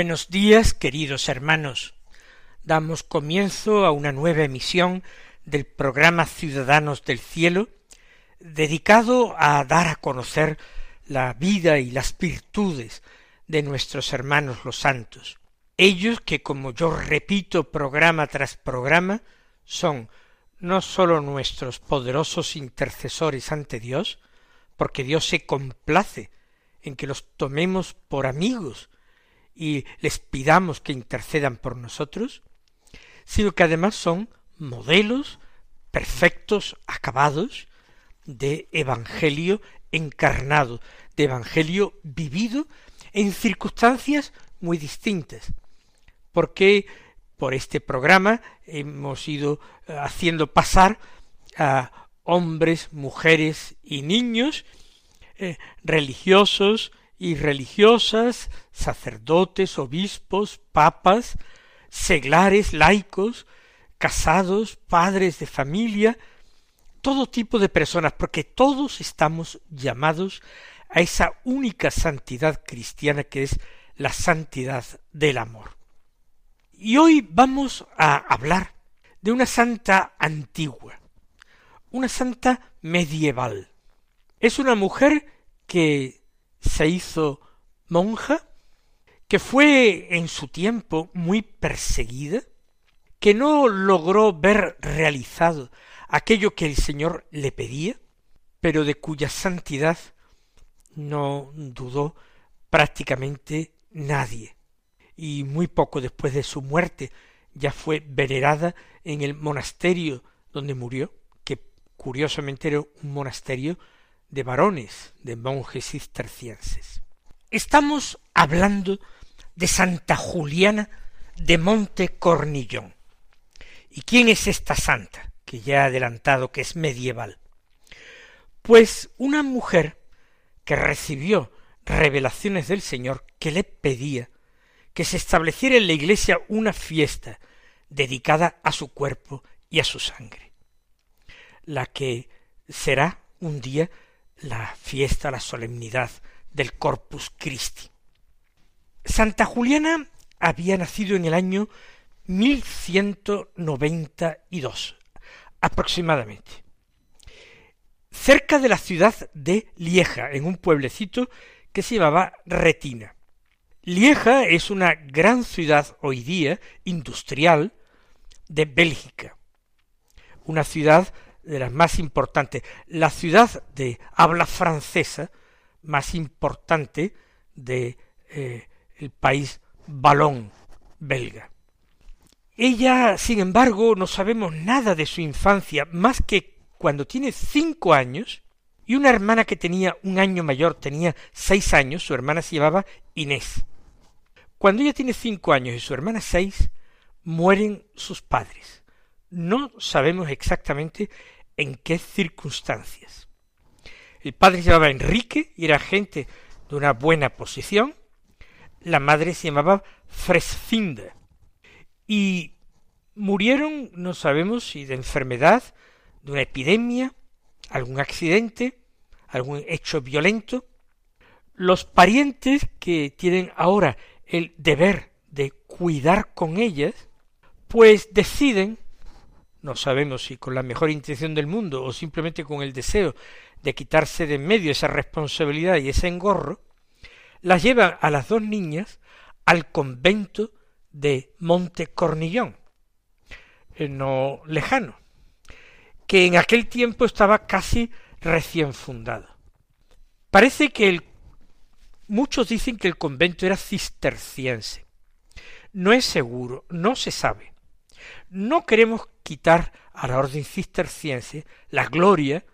Buenos días, queridos hermanos. Damos comienzo a una nueva emisión del programa Ciudadanos del Cielo, dedicado a dar a conocer la vida y las virtudes de nuestros hermanos los santos. Ellos que, como yo repito programa tras programa, son no sólo nuestros poderosos intercesores ante Dios, porque Dios se complace en que los tomemos por amigos, y les pidamos que intercedan por nosotros, sino que además son modelos perfectos, acabados, de Evangelio encarnado, de Evangelio vivido en circunstancias muy distintas, porque por este programa hemos ido eh, haciendo pasar a hombres, mujeres y niños, eh, religiosos, y religiosas, sacerdotes, obispos, papas, seglares, laicos, casados, padres de familia, todo tipo de personas, porque todos estamos llamados a esa única santidad cristiana que es la santidad del amor. Y hoy vamos a hablar de una santa antigua, una santa medieval. Es una mujer que se hizo monja, que fue en su tiempo muy perseguida, que no logró ver realizado aquello que el Señor le pedía, pero de cuya santidad no dudó prácticamente nadie. Y muy poco después de su muerte ya fue venerada en el monasterio donde murió, que curiosamente era un monasterio de varones, de monjes cistercienses. Estamos hablando de Santa Juliana de Monte Cornillón. ¿Y quién es esta santa? Que ya he adelantado que es medieval. Pues una mujer que recibió revelaciones del Señor que le pedía que se estableciera en la iglesia una fiesta dedicada a su cuerpo y a su sangre, la que será un día la fiesta, la solemnidad del Corpus Christi. Santa Juliana había nacido en el año 1192 aproximadamente, cerca de la ciudad de Lieja, en un pueblecito que se llamaba Retina. Lieja es una gran ciudad hoy día industrial de Bélgica, una ciudad de las más importantes, la ciudad de habla francesa más importante de eh, el país balón belga. Ella, sin embargo, no sabemos nada de su infancia, más que cuando tiene cinco años, y una hermana que tenía un año mayor tenía seis años, su hermana se llamaba Inés. Cuando ella tiene cinco años y su hermana seis, mueren sus padres. No sabemos exactamente en qué circunstancias. El padre se llamaba Enrique y era gente de una buena posición. La madre se llamaba Fresfinda. Y murieron, no sabemos si de enfermedad, de una epidemia, algún accidente, algún hecho violento. Los parientes que tienen ahora el deber de cuidar con ellas, pues deciden no sabemos si con la mejor intención del mundo o simplemente con el deseo de quitarse de en medio esa responsabilidad y ese engorro, las llevan a las dos niñas al convento de Monte Cornillón, no lejano, que en aquel tiempo estaba casi recién fundado. Parece que el, muchos dicen que el convento era cisterciense. No es seguro, no se sabe. No queremos quitar a la orden cisterciense la gloria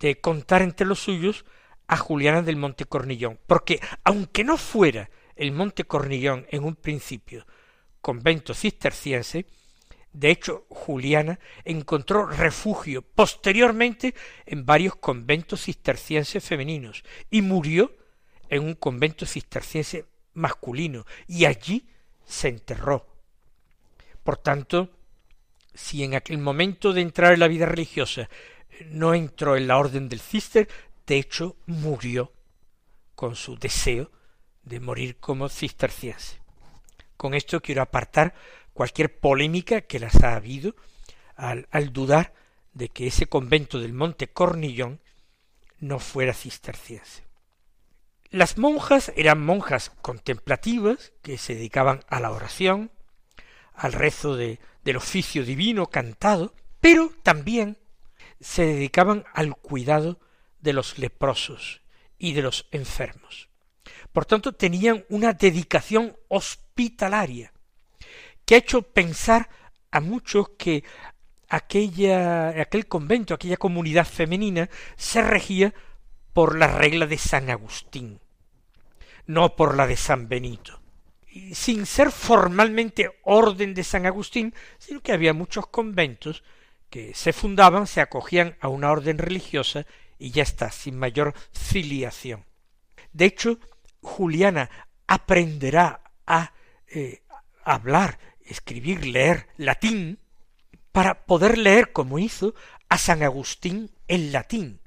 de contar entre los suyos a Juliana del Monte Cornillón, porque aunque no fuera el Monte Cornillón en un principio convento cisterciense, de hecho, Juliana encontró refugio posteriormente en varios conventos cistercienses femeninos y murió en un convento cisterciense masculino y allí se enterró. Por tanto, si en aquel momento de entrar en la vida religiosa no entró en la orden del cister, de hecho murió con su deseo de morir como cisterciense. Con esto quiero apartar cualquier polémica que las ha habido al, al dudar de que ese convento del Monte Cornillón no fuera cisterciense. Las monjas eran monjas contemplativas que se dedicaban a la oración, al rezo de, del oficio divino cantado, pero también se dedicaban al cuidado de los leprosos y de los enfermos. Por tanto, tenían una dedicación hospitalaria que ha hecho pensar a muchos que aquella, aquel convento, aquella comunidad femenina se regía por la regla de San Agustín, no por la de San Benito. Sin ser formalmente orden de San Agustín, sino que había muchos conventos que se fundaban, se acogían a una orden religiosa y ya está, sin mayor filiación. De hecho, Juliana aprenderá a eh, hablar escribir, leer latín, para poder leer, como hizo, a San Agustín en latín,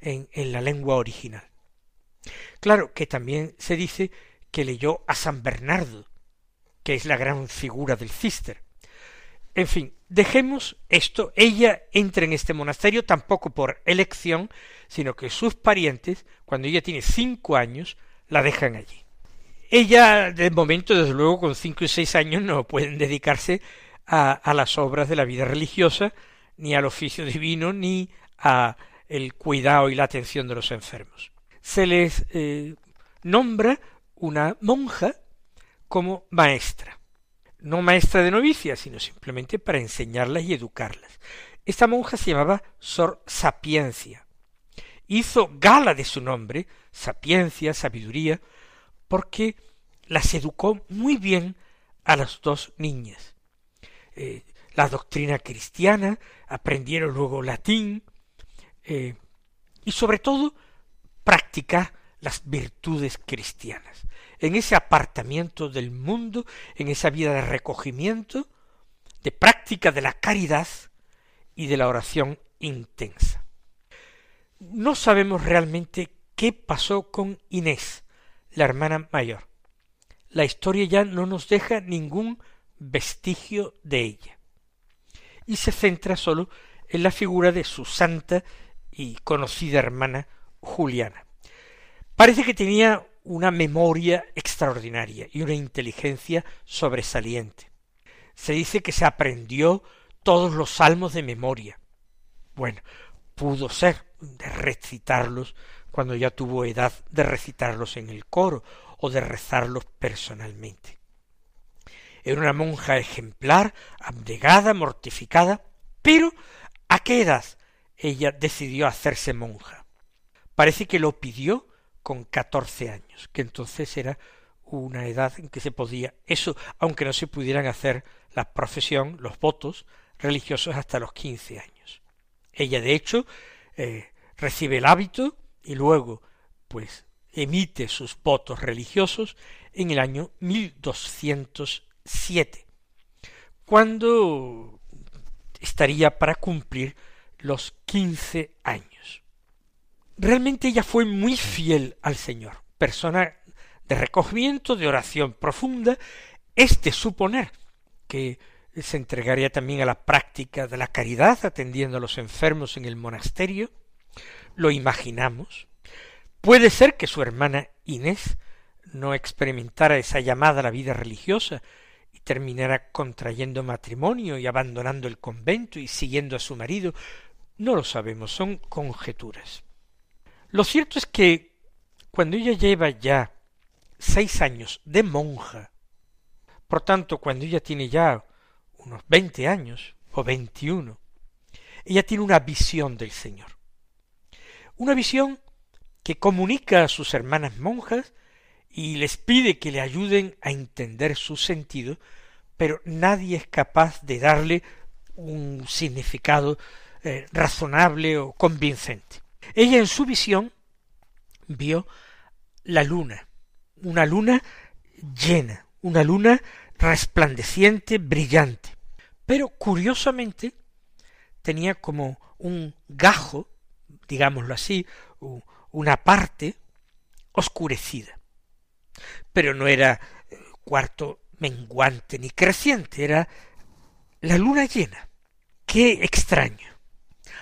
en, en la lengua original. Claro que también se dice que leyó a San Bernardo, que es la gran figura del cister. En fin, dejemos esto. Ella entra en este monasterio tampoco por elección, sino que sus parientes, cuando ella tiene cinco años, la dejan allí. Ella, de momento, desde luego, con cinco y seis años no pueden dedicarse a, las obras de la vida religiosa, ni al oficio divino, ni a el cuidado y la atención de los enfermos. Se les eh, nombra una monja como maestra, no maestra de novicias, sino simplemente para enseñarlas y educarlas. Esta monja se llamaba Sor Sapiencia. Hizo gala de su nombre, sapiencia, sabiduría, porque las educó muy bien a las dos niñas. Eh, la doctrina cristiana, aprendieron luego latín, eh, y sobre todo practicar las virtudes cristianas. En ese apartamiento del mundo, en esa vida de recogimiento, de práctica de la caridad y de la oración intensa. No sabemos realmente qué pasó con Inés, la hermana mayor. La historia ya no nos deja ningún vestigio de ella. Y se centra sólo en la figura de su santa y conocida hermana Juliana. Parece que tenía una memoria extraordinaria y una inteligencia sobresaliente. Se dice que se aprendió todos los salmos de memoria. Bueno, pudo ser de recitarlos cuando ya tuvo edad de recitarlos en el coro o de rezarlos personalmente. Era una monja ejemplar, abnegada, mortificada, pero ¿a qué edad ella decidió hacerse monja? Parece que lo pidió con catorce años, que entonces era una edad en que se podía eso, aunque no se pudieran hacer la profesión, los votos religiosos hasta los quince años. Ella, de hecho, eh, recibe el hábito y luego pues emite sus votos religiosos en el año 1207, cuando estaría para cumplir los quince años. Realmente ella fue muy fiel al Señor, persona de recogimiento, de oración profunda, es de suponer que se entregaría también a la práctica de la caridad, atendiendo a los enfermos en el monasterio, lo imaginamos. Puede ser que su hermana Inés no experimentara esa llamada a la vida religiosa y terminara contrayendo matrimonio y abandonando el convento y siguiendo a su marido. No lo sabemos, son conjeturas. Lo cierto es que cuando ella lleva ya seis años de monja, por tanto, cuando ella tiene ya unos veinte años o veintiuno, ella tiene una visión del Señor. Una visión que comunica a sus hermanas monjas y les pide que le ayuden a entender su sentido, pero nadie es capaz de darle un significado eh, razonable o convincente. Ella en su visión vio la luna, una luna llena, una luna resplandeciente, brillante. Pero curiosamente tenía como un gajo, digámoslo así, una parte oscurecida. Pero no era eh, cuarto menguante ni creciente, era la luna llena. Qué extraño.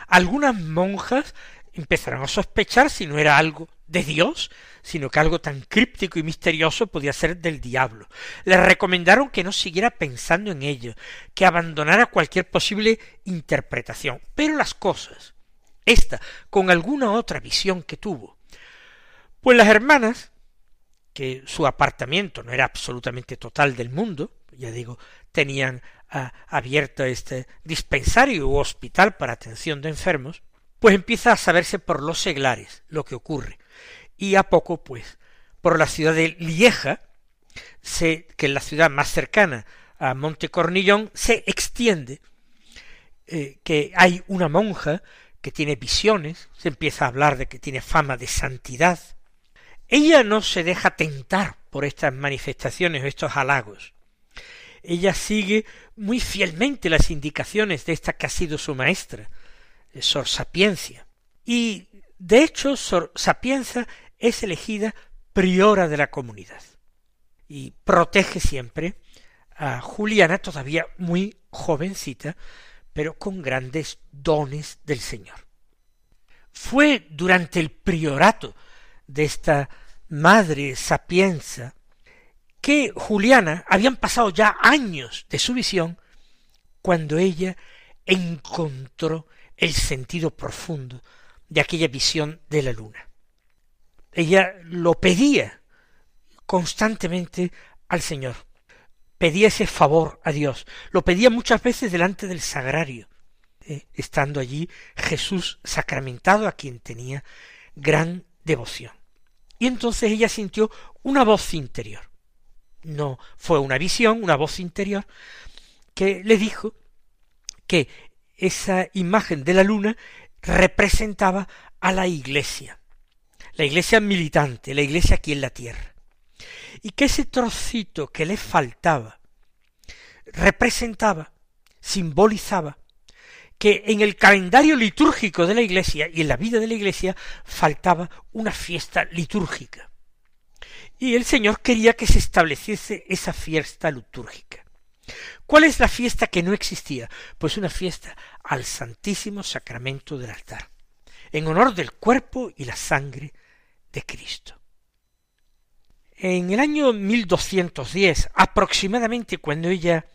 Algunas monjas empezaron a sospechar si no era algo de Dios, sino que algo tan críptico y misterioso podía ser del diablo. Le recomendaron que no siguiera pensando en ello, que abandonara cualquier posible interpretación. Pero las cosas, esta con alguna otra visión que tuvo, pues las hermanas, que su apartamiento no era absolutamente total del mundo, ya digo, tenían ah, abierto este dispensario u hospital para atención de enfermos, pues empieza a saberse por los seglares lo que ocurre y a poco, pues, por la ciudad de Lieja, se, que es la ciudad más cercana a Montecornillón, se extiende eh, que hay una monja que tiene visiones, se empieza a hablar de que tiene fama de santidad. Ella no se deja tentar por estas manifestaciones o estos halagos. Ella sigue muy fielmente las indicaciones de esta que ha sido su maestra, Sor Sapiencia. Y de hecho, Sor Sapienza es elegida priora de la comunidad y protege siempre a Juliana, todavía muy jovencita, pero con grandes dones del Señor. Fue durante el priorato de esta madre sapienza que Juliana habían pasado ya años de su visión cuando ella encontró el sentido profundo de aquella visión de la luna ella lo pedía constantemente al Señor. Pedía ese favor a Dios. Lo pedía muchas veces delante del sagrario, eh, estando allí Jesús sacramentado a quien tenía gran devoción. Y entonces ella sintió una voz interior. No fue una visión, una voz interior, que le dijo que esa imagen de la luna representaba a la iglesia, la iglesia militante, la iglesia aquí en la tierra. Y que ese trocito que le faltaba representaba, simbolizaba, que en el calendario litúrgico de la iglesia y en la vida de la iglesia faltaba una fiesta litúrgica. Y el Señor quería que se estableciese esa fiesta litúrgica. ¿Cuál es la fiesta que no existía? Pues una fiesta al Santísimo Sacramento del altar, en honor del cuerpo y la sangre de Cristo. En el año 1210, aproximadamente cuando ella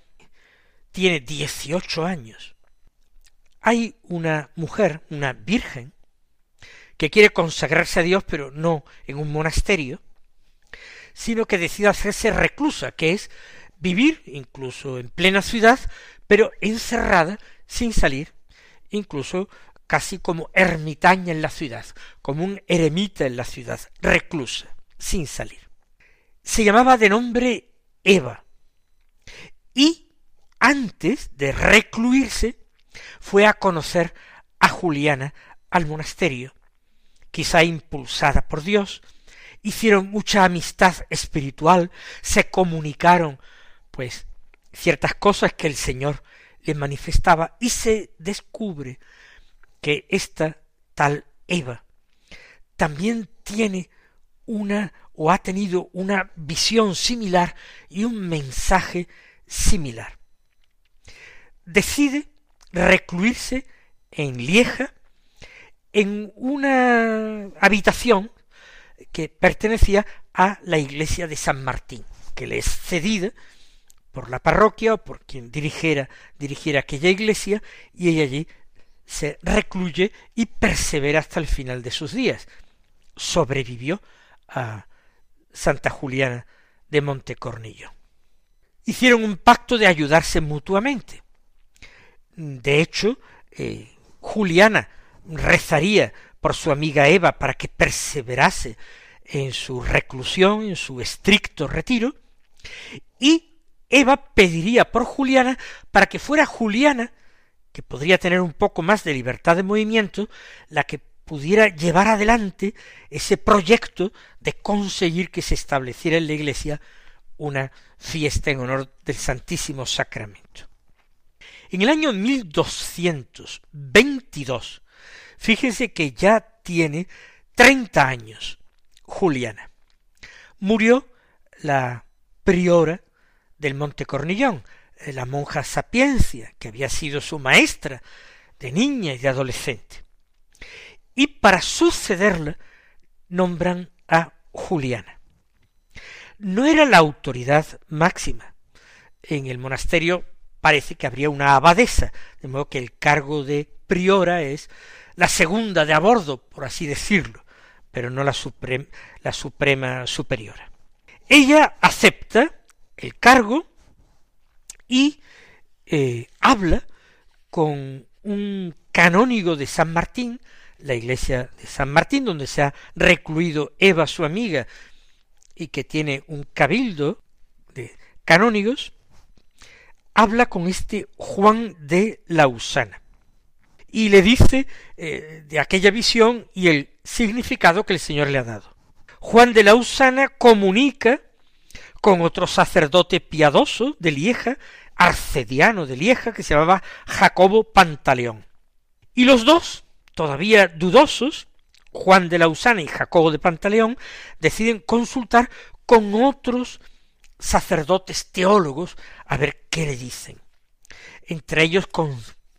tiene 18 años, hay una mujer, una virgen, que quiere consagrarse a Dios, pero no en un monasterio, sino que decide hacerse reclusa, que es vivir incluso en plena ciudad, pero encerrada sin salir, incluso casi como ermitaña en la ciudad, como un eremita en la ciudad, reclusa, sin salir. Se llamaba de nombre Eva, y antes de recluirse fue a conocer a Juliana al monasterio, quizá impulsada por Dios, hicieron mucha amistad espiritual, se comunicaron, pues, ciertas cosas que el Señor le manifestaba y se descubre que esta tal Eva también tiene una o ha tenido una visión similar y un mensaje similar. Decide recluirse en Lieja en una habitación que pertenecía a la iglesia de San Martín, que le es cedida por la parroquia o por quien dirigiera, dirigiera aquella iglesia, y ella allí se recluye y persevera hasta el final de sus días. Sobrevivió a Santa Juliana de Montecornillo. hicieron un pacto de ayudarse mutuamente. De hecho, eh, Juliana rezaría por su amiga Eva para que perseverase en su reclusión, en su estricto retiro, y Eva pediría por Juliana para que fuera Juliana, que podría tener un poco más de libertad de movimiento, la que pudiera llevar adelante ese proyecto de conseguir que se estableciera en la iglesia una fiesta en honor del Santísimo Sacramento. En el año 1222, fíjense que ya tiene treinta años Juliana. Murió la priora del Monte Cornillón, eh, la monja Sapiencia, que había sido su maestra de niña y de adolescente. Y para sucederla nombran a Juliana no era la autoridad máxima. En el monasterio parece que habría una abadesa, de modo que el cargo de priora es la segunda de a bordo, por así decirlo, pero no la, la suprema superiora. Ella acepta el cargo y eh, habla con un canónigo de San Martín, la iglesia de San Martín, donde se ha recluido Eva, su amiga, y que tiene un cabildo de canónigos, habla con este Juan de Lausana y le dice eh, de aquella visión y el significado que el Señor le ha dado. Juan de Lausana comunica con otro sacerdote piadoso de Lieja, arcediano de Lieja, que se llamaba Jacobo Pantaleón. Y los dos, todavía dudosos, Juan de Lausana y Jacobo de Pantaleón deciden consultar con otros sacerdotes teólogos a ver qué le dicen. Entre ellos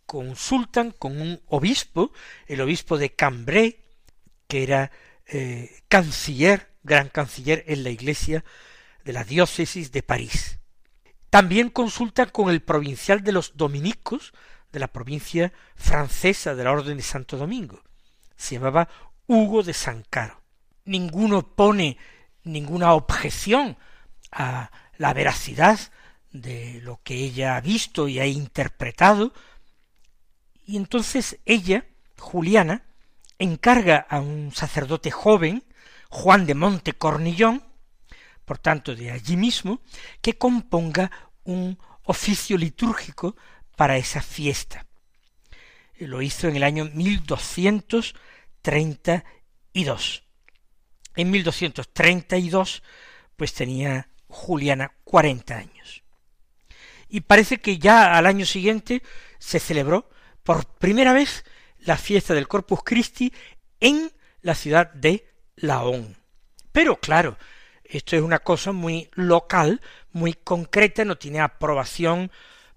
consultan con un obispo, el obispo de Cambrai, que era eh, canciller, gran canciller en la iglesia de la diócesis de París. También consultan con el provincial de los dominicos de la provincia francesa de la Orden de Santo Domingo. Se llamaba Hugo de Sancaro. Ninguno pone ninguna objeción a la veracidad de lo que ella ha visto y ha interpretado, y entonces ella, Juliana, encarga a un sacerdote joven, Juan de Monte Cornillón, por tanto de allí mismo, que componga un oficio litúrgico para esa fiesta. Lo hizo en el año 1200 treinta y dos. En 1232, pues tenía Juliana cuarenta años. Y parece que ya al año siguiente se celebró por primera vez la fiesta del Corpus Christi en la ciudad de Laón. Pero claro, esto es una cosa muy local, muy concreta, no tiene aprobación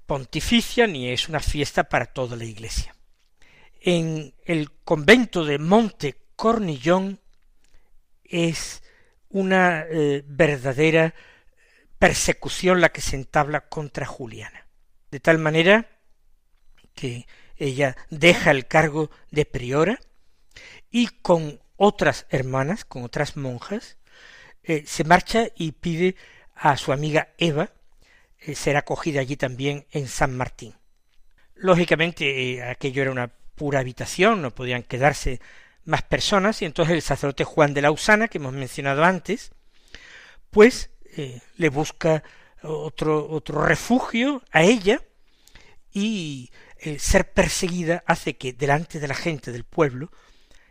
pontificia ni es una fiesta para toda la iglesia en el convento de Monte Cornillón es una eh, verdadera persecución la que se entabla contra Juliana. De tal manera que ella deja el cargo de priora y con otras hermanas, con otras monjas, eh, se marcha y pide a su amiga Eva eh, ser acogida allí también en San Martín. Lógicamente aquello era una pura habitación, no podían quedarse más personas, y entonces el sacerdote Juan de Lausana, que hemos mencionado antes, pues eh, le busca otro, otro refugio a ella, y ser perseguida hace que delante de la gente del pueblo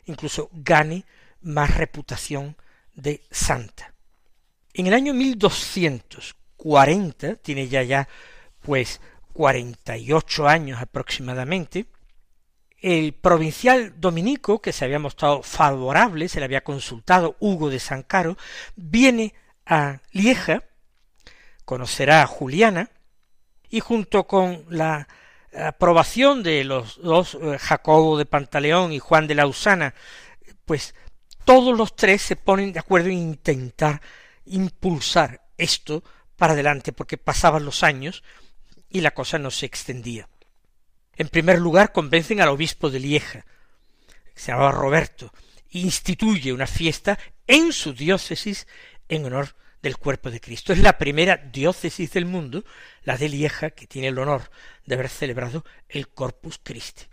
incluso gane más reputación de santa. En el año 1240, tiene ya ya pues cuarenta y ocho años aproximadamente, el provincial dominico, que se había mostrado favorable, se le había consultado Hugo de Sancaro, viene a Lieja, conocerá a Juliana, y junto con la aprobación de los dos, eh, Jacobo de Pantaleón y Juan de Lausana, pues todos los tres se ponen de acuerdo en intentar impulsar esto para adelante, porque pasaban los años y la cosa no se extendía. En primer lugar, convencen al obispo de Lieja, que se llamaba Roberto, e instituye una fiesta en su diócesis en honor del cuerpo de Cristo. Es la primera diócesis del mundo, la de Lieja, que tiene el honor de haber celebrado el Corpus Christi.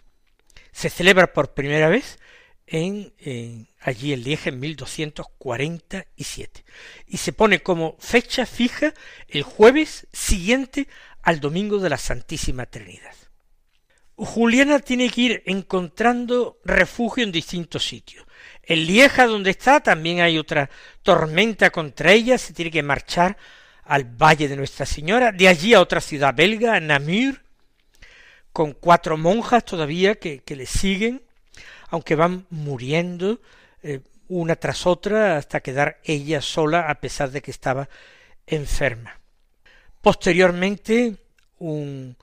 Se celebra por primera vez en, allí en Lieja en 1247 y se pone como fecha fija el jueves siguiente al domingo de la Santísima Trinidad. Juliana tiene que ir encontrando refugio en distintos sitios. En Lieja, donde está, también hay otra tormenta contra ella, se tiene que marchar al Valle de Nuestra Señora, de allí a otra ciudad belga, Namur, con cuatro monjas todavía que, le siguen, aunque van muriendo eh, una tras otra hasta quedar ella sola a pesar de que estaba enferma. Posteriormente, un,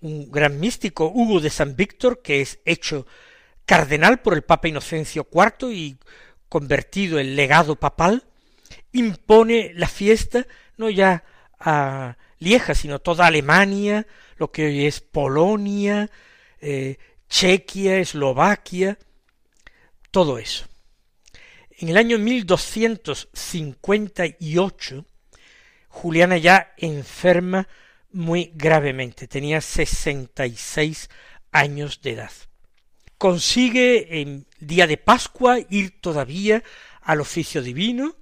un gran místico, Hugo de San Víctor, que es hecho cardenal por el Papa Inocencio IV y convertido en legado papal, impone la fiesta no ya a Lieja, sino toda Alemania, lo que hoy es Polonia, eh, Chequia, Eslovaquia, todo eso. En el año 1258, Juliana ya enferma muy gravemente, tenía sesenta y seis años de edad. Consigue en día de Pascua ir todavía al oficio divino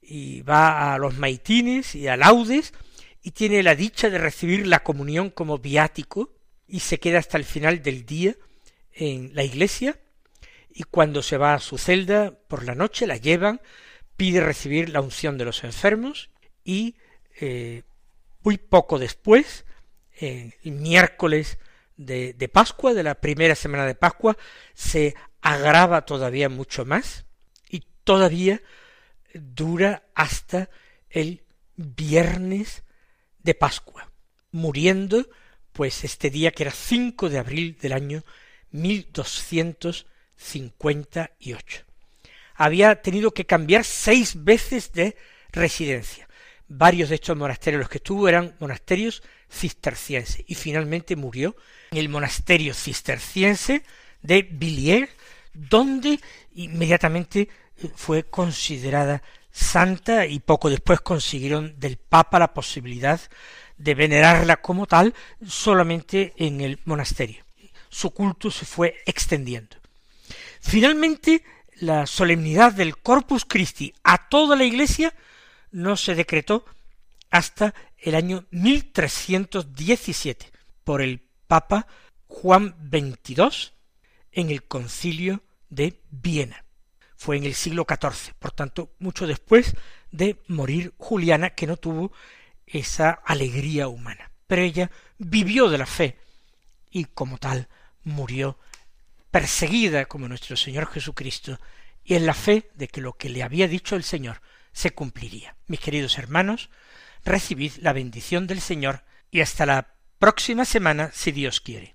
y va a los maitines y a laudes y tiene la dicha de recibir la comunión como viático y se queda hasta el final del día en la iglesia y cuando se va a su celda por la noche la llevan, pide recibir la unción de los enfermos y eh, muy poco después, el miércoles de, de Pascua, de la primera semana de Pascua, se agrava todavía mucho más y todavía dura hasta el viernes de Pascua, muriendo pues este día que era 5 de abril del año 1258. Había tenido que cambiar seis veces de residencia. Varios de estos monasterios los que estuvo eran monasterios cistercienses y finalmente murió en el monasterio cisterciense de Villiers, donde inmediatamente fue considerada santa y poco después consiguieron del Papa la posibilidad de venerarla como tal solamente en el monasterio. Su culto se fue extendiendo. Finalmente, la solemnidad del Corpus Christi a toda la Iglesia no se decretó hasta el año 1317 por el Papa Juan XXII en el concilio de Viena fue en el siglo XIV, por tanto, mucho después de morir Juliana, que no tuvo esa alegría humana. Pero ella vivió de la fe y como tal murió perseguida como nuestro Señor Jesucristo y en la fe de que lo que le había dicho el Señor se cumpliría. Mis queridos hermanos, recibid la bendición del Señor y hasta la próxima semana si Dios quiere.